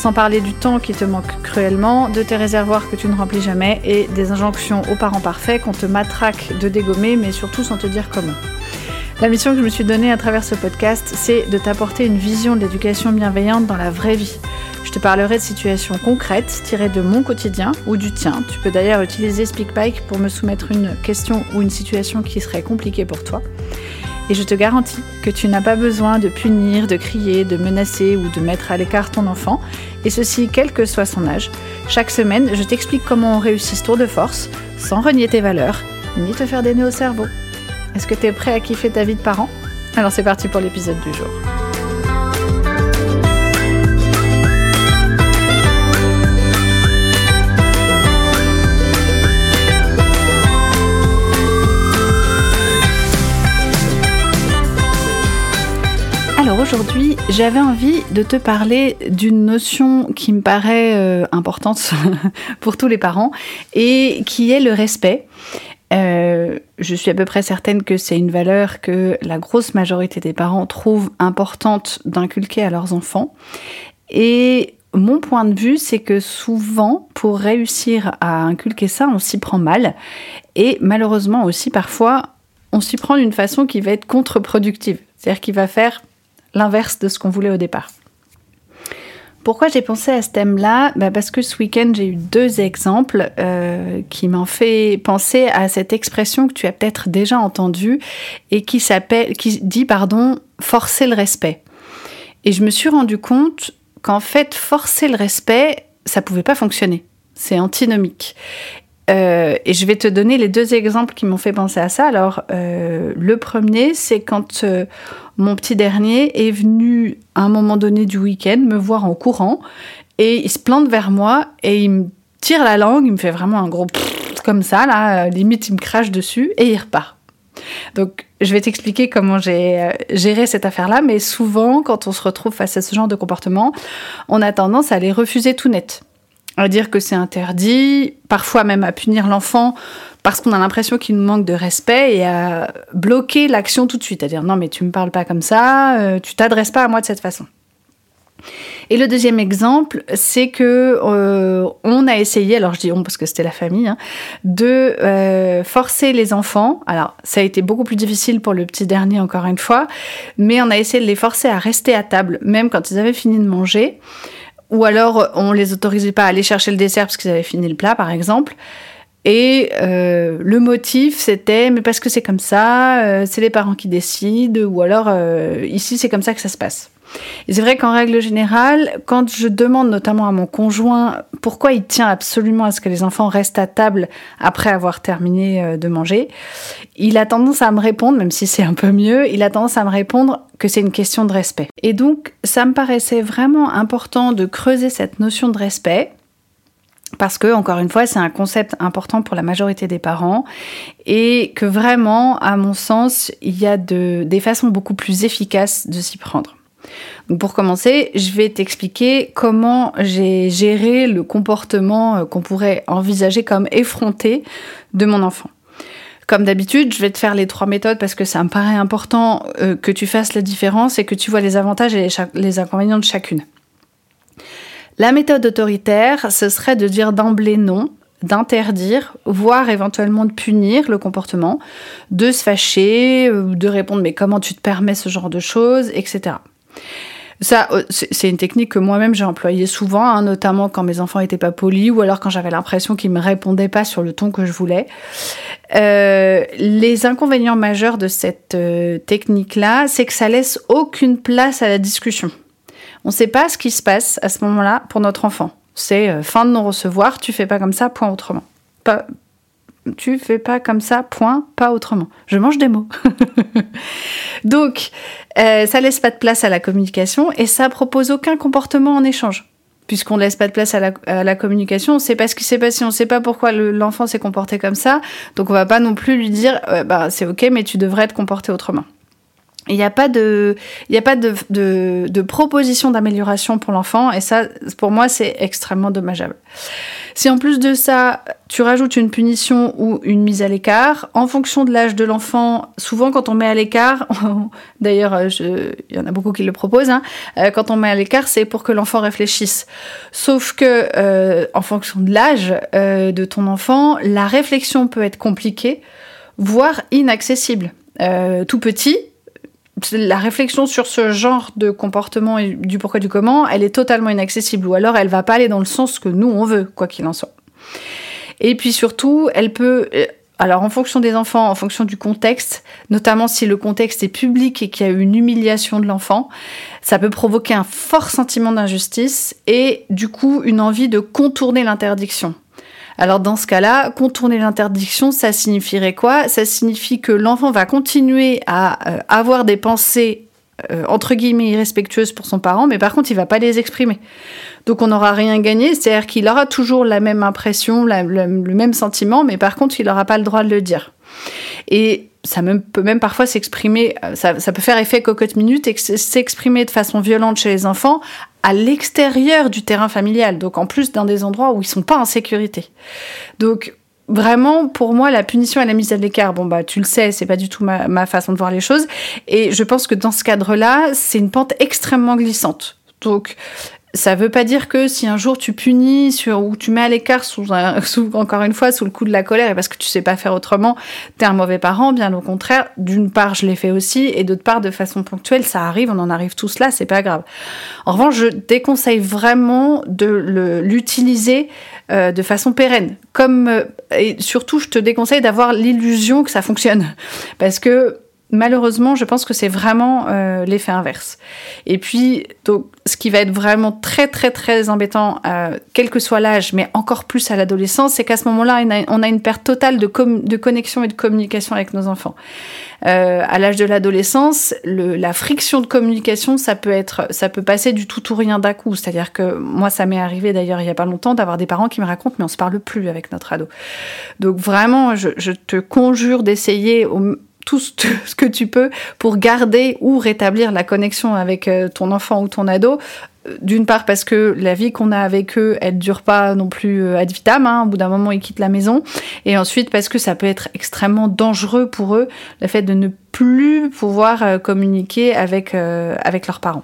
Sans parler du temps qui te manque cruellement, de tes réservoirs que tu ne remplis jamais et des injonctions aux parents parfaits qu'on te matraque de dégommer, mais surtout sans te dire comment. La mission que je me suis donnée à travers ce podcast, c'est de t'apporter une vision de l'éducation bienveillante dans la vraie vie. Je te parlerai de situations concrètes tirées de mon quotidien ou du tien. Tu peux d'ailleurs utiliser SpeakPike pour me soumettre une question ou une situation qui serait compliquée pour toi. Et je te garantis que tu n'as pas besoin de punir, de crier, de menacer ou de mettre à l'écart ton enfant, et ceci quel que soit son âge. Chaque semaine, je t'explique comment on réussit ce tour de force, sans renier tes valeurs, ni te faire des nœuds au cerveau. Est-ce que tu es prêt à kiffer ta vie de parent? Alors c'est parti pour l'épisode du jour. Alors aujourd'hui, j'avais envie de te parler d'une notion qui me paraît euh, importante pour tous les parents et qui est le respect. Euh, je suis à peu près certaine que c'est une valeur que la grosse majorité des parents trouvent importante d'inculquer à leurs enfants. Et mon point de vue, c'est que souvent, pour réussir à inculquer ça, on s'y prend mal. Et malheureusement aussi, parfois, on s'y prend d'une façon qui va être contre-productive. C'est-à-dire qui va faire l'inverse de ce qu'on voulait au départ. Pourquoi j'ai pensé à ce thème-là? Bah Parce que ce week-end, j'ai eu deux exemples euh, qui m'ont fait penser à cette expression que tu as peut-être déjà entendue et qui, s'appelle, qui dit pardon, forcer le respect. Et je me suis rendu compte qu'en fait, forcer le respect, ça pouvait pas fonctionner. C'est antinomique. Euh, et je vais te donner les deux exemples qui m'ont fait penser à ça. Alors, euh, le premier, c'est quand euh, mon petit dernier est venu à un moment donné du week-end me voir en courant et il se plante vers moi et il me tire la langue, il me fait vraiment un gros comme ça, là, limite il me crache dessus et il repart. Donc, je vais t'expliquer comment j'ai géré cette affaire-là, mais souvent, quand on se retrouve face à ce genre de comportement, on a tendance à les refuser tout net à dire que c'est interdit, parfois même à punir l'enfant parce qu'on a l'impression qu'il nous manque de respect et à bloquer l'action tout de suite, à dire non mais tu me parles pas comme ça, euh, tu t'adresses pas à moi de cette façon. Et le deuxième exemple, c'est que euh, on a essayé, alors je dis on parce que c'était la famille, hein, de euh, forcer les enfants. Alors ça a été beaucoup plus difficile pour le petit dernier encore une fois, mais on a essayé de les forcer à rester à table, même quand ils avaient fini de manger. Ou alors, on les autorisait pas à aller chercher le dessert parce qu'ils avaient fini le plat, par exemple. Et euh, le motif, c'était, mais parce que c'est comme ça, euh, c'est les parents qui décident, ou alors euh, ici, c'est comme ça que ça se passe. C'est vrai qu'en règle générale, quand je demande notamment à mon conjoint pourquoi il tient absolument à ce que les enfants restent à table après avoir terminé euh, de manger, il a tendance à me répondre, même si c'est un peu mieux, il a tendance à me répondre que c'est une question de respect. Et donc, ça me paraissait vraiment important de creuser cette notion de respect parce que, encore une fois, c'est un concept important pour la majorité des parents et que vraiment, à mon sens, il y a des façons beaucoup plus efficaces de s'y prendre pour commencer, je vais t'expliquer comment j'ai géré le comportement euh, qu'on pourrait envisager comme effronté de mon enfant. Comme d'habitude, je vais te faire les trois méthodes parce que ça me paraît important euh, que tu fasses la différence et que tu vois les avantages et les, inconvénients de chacune. La méthode autoritaire, ce serait de dire d'emblée non, d'interdire, voire éventuellement de punir le comportement, de se fâcher, euh, de répondre mais comment tu te permets ce genre de choses, etc. Ça, euh, c'est une technique que moi-même j'ai employée souvent, hein, notamment quand mes enfants n'étaient pas polis ou alors quand j'avais l'impression qu'ils me répondaient pas sur le ton que je voulais. Euh, les inconvénients majeurs de cette euh, technique-là, c'est que ça laisse aucune place à la discussion. On ne sait pas ce qui se passe à ce moment-là pour notre enfant. C'est fin de non-recevoir, tu fais pas comme ça, point autrement. Pas, tu fais pas comme ça, point, pas autrement. Je mange des mots. Donc, euh, ça laisse pas de place à la communication et ça propose aucun comportement en échange. puisqu'on ne laisse pas de place à la, communication, on ne sait pas ce qui s'est passé, on ne sait pas pourquoi l'enfant s'est comporté comme ça, donc on va pas non plus lui dire, bah, c'est ok, mais tu devrais te comporter autrement. Il n'y a pas de, il a pas de, de, proposition d'amélioration pour l'enfant et ça, pour moi, c'est extrêmement dommageable. Si en plus de ça, tu rajoutes une punition ou une mise à l'écart, en fonction de l'âge de l'enfant, souvent quand on met à l'écart, d'ailleurs, il y en a beaucoup qui le proposent, hein, euh, quand on met à l'écart, c'est pour que l'enfant réfléchisse. Sauf que, euh, en fonction de l'âge euh, de ton enfant, la réflexion peut être compliquée, voire inaccessible. tout petit, la réflexion sur ce genre de comportement et du pourquoi du comment, elle est totalement inaccessible ou alors elle va pas aller dans le sens que nous on veut, quoi qu'il en soit. Et puis surtout, elle peut euh, alors en fonction des enfants, en fonction du contexte, notamment si le contexte est public et qu'il y a eu une humiliation de l'enfant, ça peut provoquer un fort sentiment d'injustice et du coup une envie de contourner l'interdiction. Alors dans ce cas-là, contourner l'interdiction, ça signifierait quoi? Ça signifie que l'enfant va continuer à euh, avoir des pensées euh, entre guillemets irrespectueuses pour son parent, mais par contre il va pas les exprimer. Donc on n'aura rien gagné, c'est-à-dire qu'il aura toujours la même impression, le, même sentiment, mais par contre il n'aura pas le droit de le dire. Et ça peut même parfois s'exprimer, euh, ça, peut faire effet cocotte minute et s'exprimer de façon violente chez les enfants à l'extérieur du terrain familial, donc en plus dans des endroits où ils sont pas en sécurité. Donc vraiment, pour moi, la punition et la mise à l'écart, bon bah tu le sais, c'est pas du tout ma, ma façon de voir les choses, et je pense que dans ce cadre-là, c'est une pente extrêmement glissante. Donc, ça veut pas dire que si un jour tu punis sur, ou tu mets à l'écart sous, sous, encore une fois sous le coup de la colère et parce que tu sais pas faire autrement, t'es un mauvais parent. Bien au contraire, d'une part je l'ai fait aussi et d'autre part de façon ponctuelle, ça arrive, on en arrive tous là, c'est pas grave. En revanche, je déconseille vraiment de l'utiliser euh, de façon pérenne. Comme euh, et surtout, je te déconseille d'avoir l'illusion que ça fonctionne parce que malheureusement, je pense que c'est vraiment euh, l'effet inverse. Et puis, donc, ce qui va être vraiment très, très, très embêtant, euh, quel que soit l'âge, mais encore plus à l'adolescence, c'est qu'à ce moment-là, on a une perte totale de, connexion et de communication avec nos enfants. Euh, à l'âge de l'adolescence, la friction de communication, ça peut être, ça peut passer du tout ou rien d'un coup. C'est-à-dire que moi, ça m'est arrivé d'ailleurs il y a pas longtemps d'avoir des parents qui me racontent, mais on se parle plus avec notre ado. Donc vraiment, je, je te conjure d'essayer au tout ce que tu peux pour garder ou rétablir la connexion avec euh, ton enfant ou ton ado. Euh, d'une part parce que la vie qu'on a avec eux, elle dure pas non plus euh, ad vitam. Hein. Au bout d'un moment, ils quittent la maison. Et ensuite parce que ça peut être extrêmement dangereux pour eux, le fait de ne plus pouvoir communiquer avec, avec leurs parents.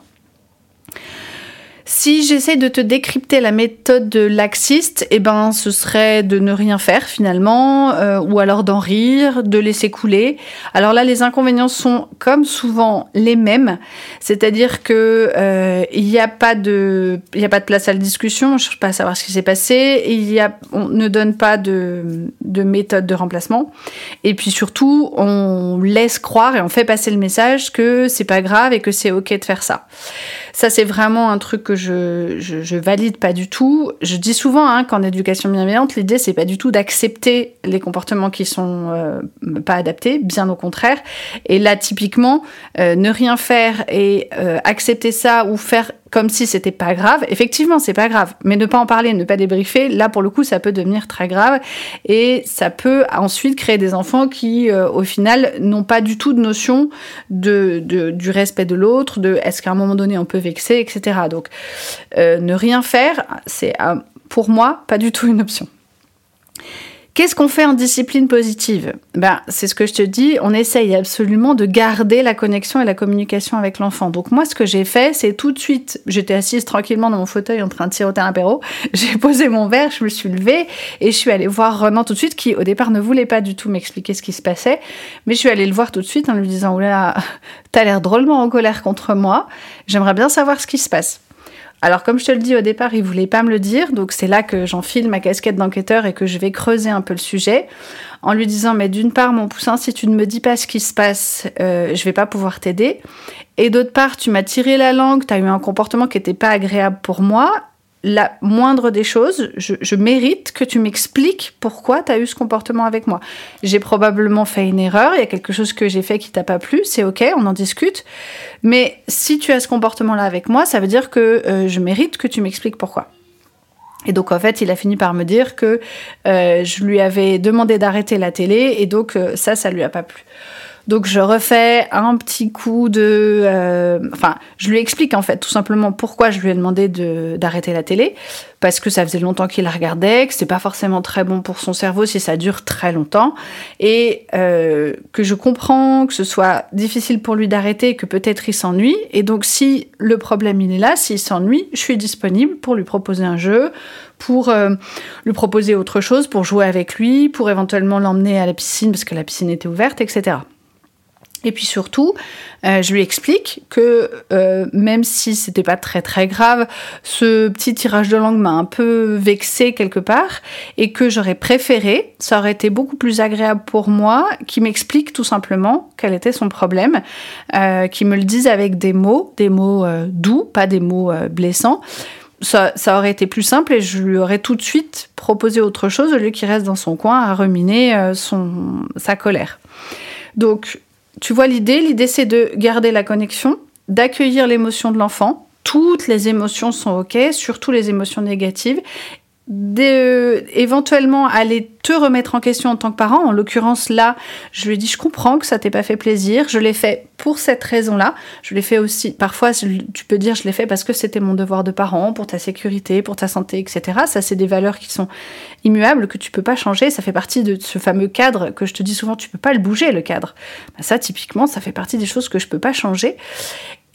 Si j'essaie de te décrypter la méthode de laxiste, eh ben, ce serait de ne rien faire finalement, euh, ou alors d'en rire, de laisser couler. Alors là, les inconvénients sont comme souvent les mêmes, c'est-à-dire que euh, il n'y a pas de, place à la discussion. On cherche pas à savoir ce qui s'est passé. On ne donne pas de, de méthode de remplacement. Et puis surtout, on laisse croire et on fait passer le message que c'est pas grave et que c'est ok de faire ça. Ça, c'est vraiment un truc que je, je, valide pas du tout. Je dis souvent hein, qu'en éducation bienveillante, l'idée, c'est pas du tout d'accepter les comportements qui sont euh, pas adaptés, bien au contraire. Et là, typiquement, euh, ne rien faire et euh, accepter ça ou faire comme si c'était pas grave. Effectivement, c'est pas grave, mais ne pas en parler, ne pas débriefer, là pour le coup, ça peut devenir très grave et ça peut ensuite créer des enfants qui, euh, au final, n'ont pas du tout de notion de, du respect de l'autre, de est-ce qu'à un moment donné on peut vexer, etc. Donc, euh, ne rien faire, c'est pour moi pas du tout une option. Qu'est-ce qu'on fait en discipline positive? Ben, C'est ce que je te dis, on essaye absolument de garder la connexion et la communication avec l'enfant. Donc moi, ce que j'ai fait, c'est tout de suite, j'étais assise tranquillement dans mon fauteuil en train de siroter un apéro, j'ai posé mon verre, je me suis levée et je suis allée voir Renan tout de suite, qui au départ ne voulait pas du tout m'expliquer ce qui se passait, mais je suis allée le voir tout de suite en lui disant, oulala, t'as l'air drôlement en colère contre moi, j'aimerais bien savoir ce qui se passe. Alors comme je te le dis au départ, il voulait pas me le dire, donc c'est là que j'enfile ma casquette d'enquêteur et que je vais creuser un peu le sujet en lui disant mais d'une part mon poussin si tu ne me dis pas ce qui se passe, euh, je vais pas pouvoir t'aider. Et d'autre part tu m'as tiré la langue, tu as eu un comportement qui n'était pas agréable pour moi la moindre des choses, je, mérite que tu m'expliques pourquoi tu as eu ce comportement avec moi. J'ai probablement fait une erreur, il y a quelque chose que j'ai fait qui t'a pas plu, c'est ok, on en discute. Mais si tu as ce comportement-là avec moi, ça veut dire que euh, je mérite que tu m'expliques pourquoi. Et donc en fait, il a fini par me dire que euh, je lui avais demandé d'arrêter la télé et donc euh, ça, ça lui a pas plu. Donc je refais un petit coup de... Euh, enfin, je lui explique en fait tout simplement pourquoi je lui ai demandé d'arrêter la télé. Parce que ça faisait longtemps qu'il la regardait, que c'est pas forcément très bon pour son cerveau si ça dure très longtemps. Et euh, que je comprends que ce soit difficile pour lui d'arrêter, que peut-être il s'ennuie. Et donc si le problème il est là, s'il s'ennuie, je suis disponible pour lui proposer un jeu, pour euh, lui proposer autre chose, pour jouer avec lui, pour éventuellement l'emmener à la piscine parce que la piscine était ouverte, etc. Et puis surtout, euh, je lui explique que euh, même si c'était pas très très grave, ce petit tirage de langue m'a un peu vexé quelque part et que j'aurais préféré, ça aurait été beaucoup plus agréable pour moi, qu'il m'explique tout simplement quel était son problème, euh, qu'il me le dise avec des mots, des mots doux, pas des mots blessants. Ça, ça, aurait été plus simple et je lui aurais tout de suite proposé autre chose au lieu qu'il reste dans son coin à ruminer son, sa colère. Donc tu vois l'idée L'idée, c'est de garder la connexion, d'accueillir l'émotion de l'enfant. Toutes les émotions sont OK, surtout les émotions négatives, éventuellement aller te remettre en question en tant que parent. En l'occurrence, là, je lui ai dit, je comprends que ça t'ait pas fait plaisir. Je l'ai fait pour cette raison-là. Je l'ai fait aussi, parfois, tu peux dire, je l'ai fait parce que c'était mon devoir de parent, pour ta sécurité, pour ta santé, etc. Ça, c'est des valeurs qui sont immuables, que tu peux pas changer. Ça fait partie de ce fameux cadre que je te dis souvent, tu peux pas le bouger, le cadre. Bah, ça, typiquement, ça fait partie des choses que je peux pas changer.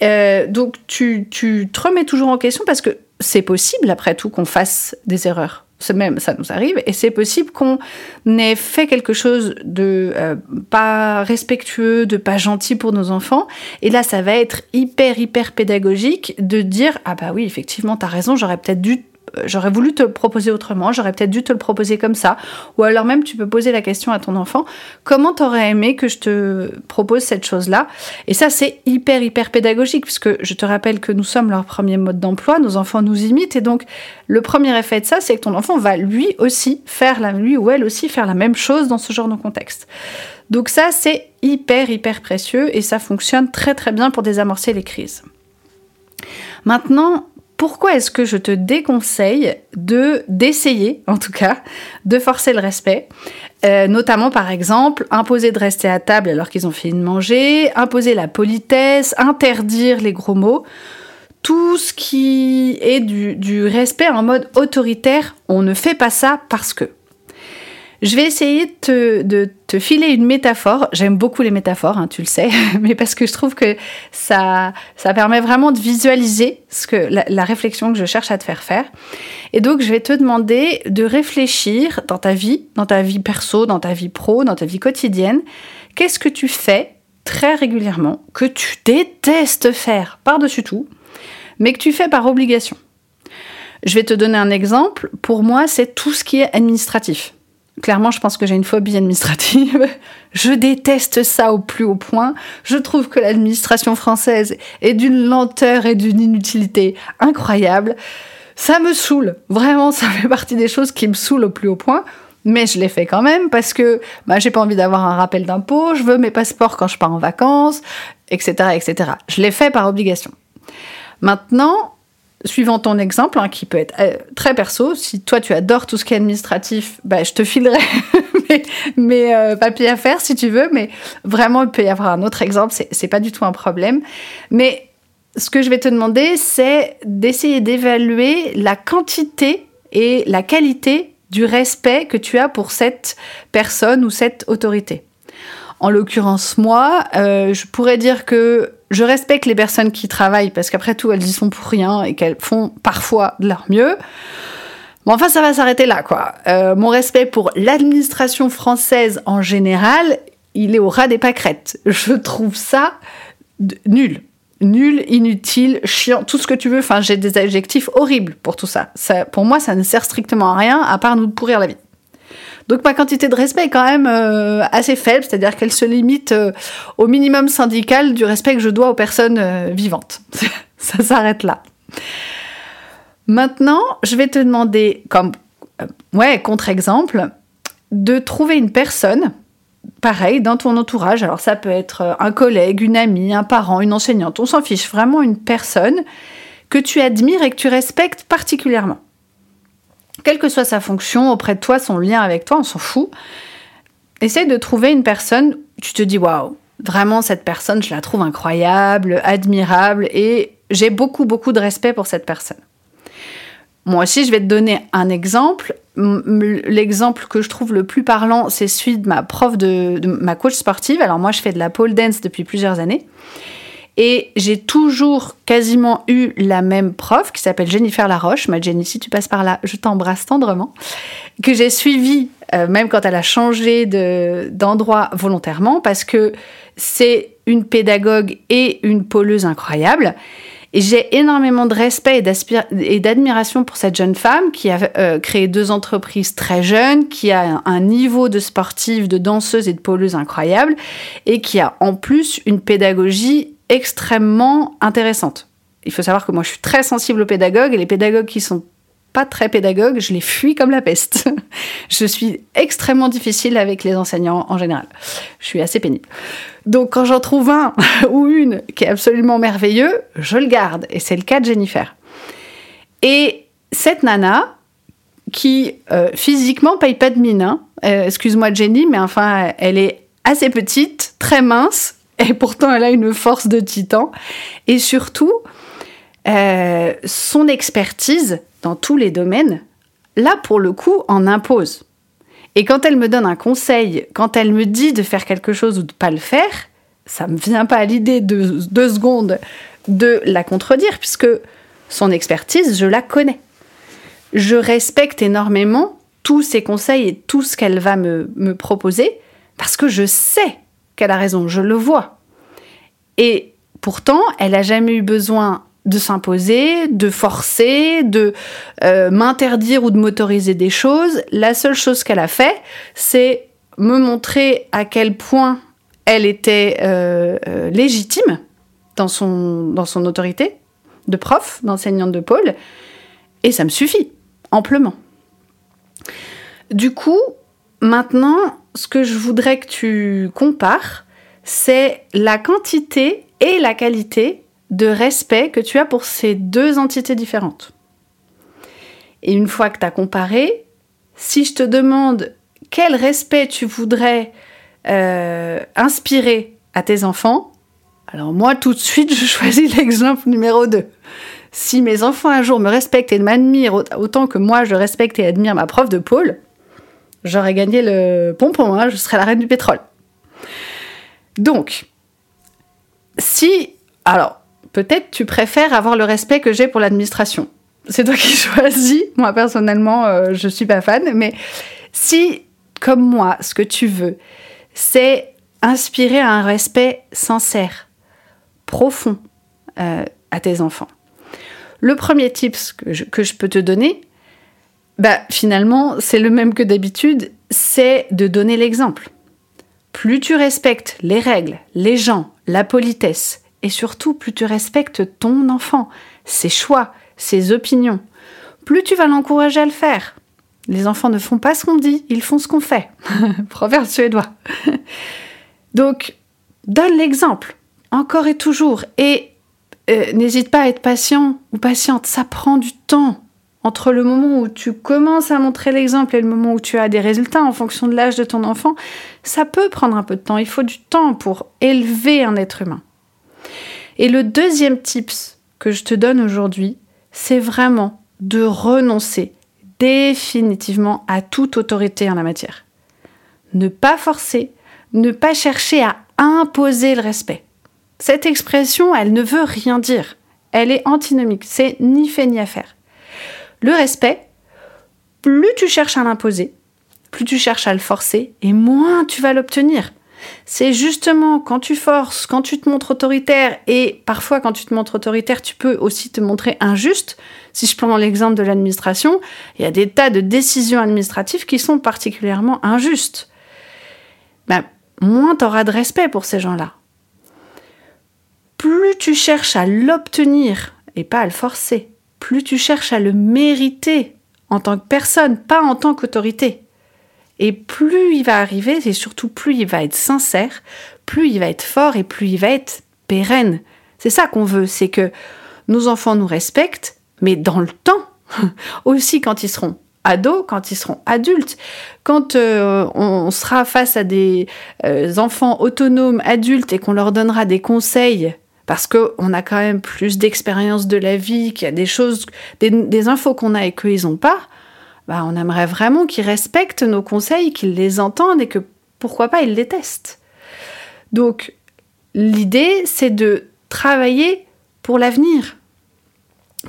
Euh, donc, tu, tu te remets toujours en question parce que c'est possible, après tout, qu'on fasse des erreurs. Même, ça nous arrive, et c'est possible qu'on ait fait quelque chose de euh, pas respectueux, de pas gentil pour nos enfants. Et là, ça va être hyper, hyper pédagogique de dire Ah, bah oui, effectivement, t'as raison, j'aurais peut-être dû j'aurais voulu te le proposer autrement, j'aurais peut-être dû te le proposer comme ça. Ou alors même, tu peux poser la question à ton enfant, comment t'aurais aimé que je te propose cette chose-là? Et ça, c'est hyper, hyper pédagogique, puisque je te rappelle que nous sommes leur premier mode d'emploi, nos enfants nous imitent, et donc le premier effet de ça, c'est que ton enfant va lui aussi faire, la, lui ou elle aussi, faire la même chose dans ce genre de contexte. Donc ça, c'est hyper, hyper précieux, et ça fonctionne très, très bien pour désamorcer les crises. Maintenant, pourquoi est-ce que je te déconseille de d'essayer, en tout cas, de forcer le respect euh, notamment par exemple imposer de rester à table alors qu'ils ont fini de manger, imposer la politesse, interdire les gros mots, tout ce qui est du, du respect en mode autoritaire, on ne fait pas ça parce que. Je vais essayer de te, filer une métaphore. J'aime beaucoup les métaphores, hein, tu le sais, mais parce que je trouve que ça, ça permet vraiment de visualiser ce que, la, réflexion que je cherche à te faire faire. Et donc, je vais te demander de réfléchir dans ta vie, dans ta vie perso, dans ta vie pro, dans ta vie quotidienne. Qu'est-ce que tu fais très régulièrement, que tu détestes faire par-dessus tout, mais que tu fais par obligation? Je vais te donner un exemple. Pour moi, c'est tout ce qui est administratif. Clairement, je pense que j'ai une phobie administrative. Je déteste ça au plus haut point. Je trouve que l'administration française est d'une lenteur et d'une inutilité incroyable. Ça me saoule. Vraiment, ça fait partie des choses qui me saoulent au plus haut point. Mais je l'ai fait quand même parce que bah, j'ai pas envie d'avoir un rappel d'impôt, je veux mes passeports quand je pars en vacances, etc. etc. Je l'ai fait par obligation. Maintenant, suivant ton exemple, hein, qui peut être euh, très perso, si toi tu adores tout ce qui est administratif, bah, je te filerai mes, euh, papiers à faire si tu veux, mais vraiment il peut y avoir un autre exemple, c'est pas du tout un problème. Mais ce que je vais te demander, c'est d'essayer d'évaluer la quantité et la qualité du respect que tu as pour cette personne ou cette autorité. En l'occurrence, moi, euh, je pourrais dire que je respecte les personnes qui travaillent parce qu'après tout, elles y sont pour rien et qu'elles font parfois de leur mieux. Bon, enfin, ça va s'arrêter là, quoi. Euh, mon respect pour l'administration française en général, il est au ras des pâquerettes. Je trouve ça nul. Nul, inutile, chiant, tout ce que tu veux. Enfin, j'ai des adjectifs horribles pour tout ça. ça. Pour moi, ça ne sert strictement à rien à part nous pourrir la vie. Donc ma quantité de respect est quand même euh, assez faible, c'est-à-dire qu'elle se limite euh, au minimum syndical du respect que je dois aux personnes euh, vivantes. Ça s'arrête là. Maintenant, je vais te demander, comme ouais, contre-exemple, de trouver une personne, pareil, dans ton entourage. Alors ça peut être un collègue, une amie, un parent, une enseignante, on s'en fiche, vraiment une personne que tu admires et que tu respectes particulièrement. Quelle que soit sa fonction auprès de toi, son lien avec toi, on s'en fout. Essaye de trouver une personne, tu te dis waouh, vraiment cette personne, je la trouve incroyable, admirable et j'ai beaucoup beaucoup de respect pour cette personne. Moi aussi, je vais te donner un exemple. L'exemple que je trouve le plus parlant, c'est celui de ma prof de, de, ma coach sportive. Alors moi, je fais de la pole dance depuis plusieurs années. Et j'ai toujours quasiment eu la même prof qui s'appelle Jennifer Laroche. Ma Jenny, si tu passes par là, je t'embrasse tendrement. Que j'ai suivie, euh, même quand elle a changé d'endroit volontairement, parce que c'est une pédagogue et une poleuse incroyable. Et j'ai énormément de respect et d'admiration pour cette jeune femme qui a euh, créé deux entreprises très jeunes, qui a un niveau de sportive, de danseuse et de poleuse incroyable, et qui a en plus une pédagogie extrêmement intéressante. Il faut savoir que moi je suis très sensible aux pédagogues et les pédagogues qui sont pas très pédagogues, je les fuis comme la peste. je suis extrêmement difficile avec les enseignants en général. Je suis assez pénible. Donc quand j'en trouve un ou une qui est absolument merveilleux, je le garde. Et c'est le cas de Jennifer. Et cette nana, qui euh, physiquement paye pas de mine, hein, euh, excuse-moi Jenny, mais enfin elle est assez petite, très mince, et pourtant elle a une force de titan. Et surtout, euh, son expertise dans tous les domaines, là pour le coup, en impose. Et quand elle me donne un conseil, quand elle me dit de faire quelque chose ou de pas le faire, ça me vient pas à l'idée de deux secondes de la contredire, puisque son expertise, je la connais. Je respecte énormément tous ses conseils et tout ce qu'elle va me, me proposer, parce que je sais qu'elle a raison, je le vois. Et pourtant, elle n'a jamais eu besoin de s'imposer, de forcer, de euh, m'interdire ou de m'autoriser des choses. La seule chose qu'elle a fait, c'est me montrer à quel point elle était euh, euh, légitime dans son, dans son autorité de prof, d'enseignante de pôle, et ça me suffit, amplement. Du coup, maintenant, ce que je voudrais que tu compares, c'est la quantité et la qualité de respect que tu as pour ces deux entités différentes. Et une fois que tu as comparé, si je te demande quel respect tu voudrais euh, inspirer à tes enfants, alors moi tout de suite je choisis l'exemple numéro 2. Si mes enfants un jour me respectent et m'admirent autant que moi je respecte et admire ma prof de pôle, j'aurais gagné le pompon, hein, je serais la reine du pétrole. Donc, si... Alors, peut-être tu préfères avoir le respect que j'ai pour l'administration. C'est toi qui choisis. Moi, personnellement, euh, je suis pas fan. Mais si, comme moi, ce que tu veux, c'est inspirer un respect sincère, profond euh, à tes enfants. Le premier tip que je, que je peux te donner, bah, finalement, c'est le même que d'habitude, c'est de donner l'exemple. Plus tu respectes les règles, les gens, la politesse, et surtout plus tu respectes ton enfant, ses choix, ses opinions, plus tu vas l'encourager à le faire. Les enfants ne font pas ce qu'on dit, ils font ce qu'on fait. Proverbe suédois. Donc, donne l'exemple, encore et toujours, et euh, n'hésite pas à être patient ou patiente, ça prend du temps entre le moment où tu commences à montrer l'exemple et le moment où tu as des résultats en fonction de l'âge de ton enfant, ça peut prendre un peu de temps. Il faut du temps pour élever un être humain. Et le deuxième tips que je te donne aujourd'hui, c'est vraiment de renoncer définitivement à toute autorité en la matière. Ne pas forcer, ne pas chercher à imposer le respect. Cette expression, elle ne veut rien dire. Elle est antinomique, c'est ni fait ni à faire. Le respect, plus tu cherches à l'imposer, plus tu cherches à le forcer, et moins tu vas l'obtenir. C'est justement quand tu forces, quand tu te montres autoritaire, et parfois quand tu te montres autoritaire, tu peux aussi te montrer injuste. Si je prends l'exemple de l'administration, il y a des tas de décisions administratives qui sont particulièrement injustes. Ben, moins tu auras de respect pour ces gens-là. Plus tu cherches à l'obtenir et pas à le forcer, plus tu cherches à le mériter en tant que personne, pas en tant qu'autorité. Et plus il va arriver, et surtout plus il va être sincère, plus il va être fort et plus il va être pérenne. C'est ça qu'on veut, c'est que nos enfants nous respectent, mais dans le temps, aussi quand ils seront ados, quand ils seront adultes, quand euh, on sera face à des euh, enfants autonomes adultes et qu'on leur donnera des conseils parce qu'on a quand même plus d'expérience de la vie, qu'il y a des choses, des, infos qu'on a et qu'ils n'ont pas, bah on aimerait vraiment qu'ils respectent nos conseils, qu'ils les entendent et que pourquoi pas ils les testent. Donc l'idée c'est de travailler pour l'avenir.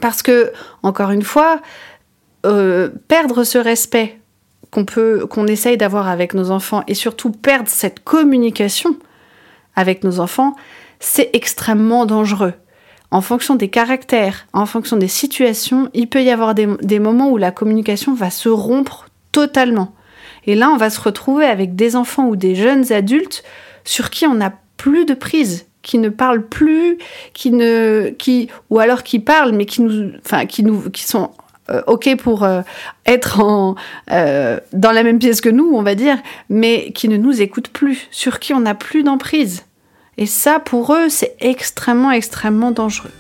Parce que, encore une fois, euh, perdre ce respect qu'on peut, qu'on essaye d'avoir avec nos enfants et surtout perdre cette communication avec nos enfants, c'est extrêmement dangereux. En fonction des caractères, en fonction des situations, il peut y avoir des, moments où la communication va se rompre totalement. Et là, on va se retrouver avec des enfants ou des jeunes adultes sur qui on n'a plus de prise, qui ne parlent plus, qui ne, qui, ou alors qui parlent, mais qui nous, enfin, qui nous, qui sont euh, ok pour euh, être en, euh, dans la même pièce que nous, on va dire, mais qui ne nous écoutent plus, sur qui on n'a plus d'emprise. Et ça, pour eux, c'est extrêmement, extrêmement dangereux.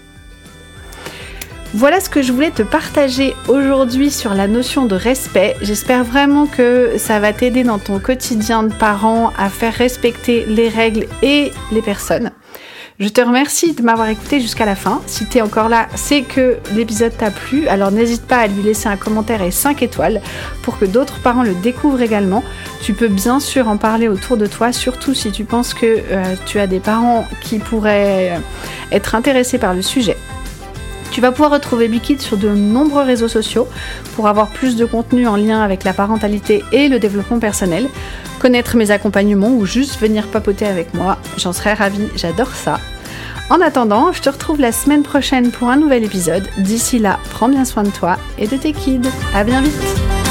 Voilà ce que je voulais te partager aujourd'hui sur la notion de respect. J'espère vraiment que ça va t'aider dans ton quotidien de parent à faire respecter les règles et les personnes. Je te remercie de m'avoir écouté jusqu'à la fin. Si tu es encore là, c'est que l'épisode t'a plu. Alors n'hésite pas à lui laisser un commentaire et 5 étoiles pour que d'autres parents le découvrent également. Tu peux bien sûr en parler autour de toi, surtout si tu penses que euh, tu as des parents qui pourraient euh, être intéressés par le sujet. Tu vas pouvoir retrouver Bikit sur de nombreux réseaux sociaux pour avoir plus de contenu en lien avec la parentalité et le développement personnel, connaître mes accompagnements ou juste venir papoter avec moi. J'en serais ravie, j'adore ça. En attendant, je te retrouve la semaine prochaine pour un nouvel épisode. D'ici là, prends bien soin de toi et de tes kids. À bien vite!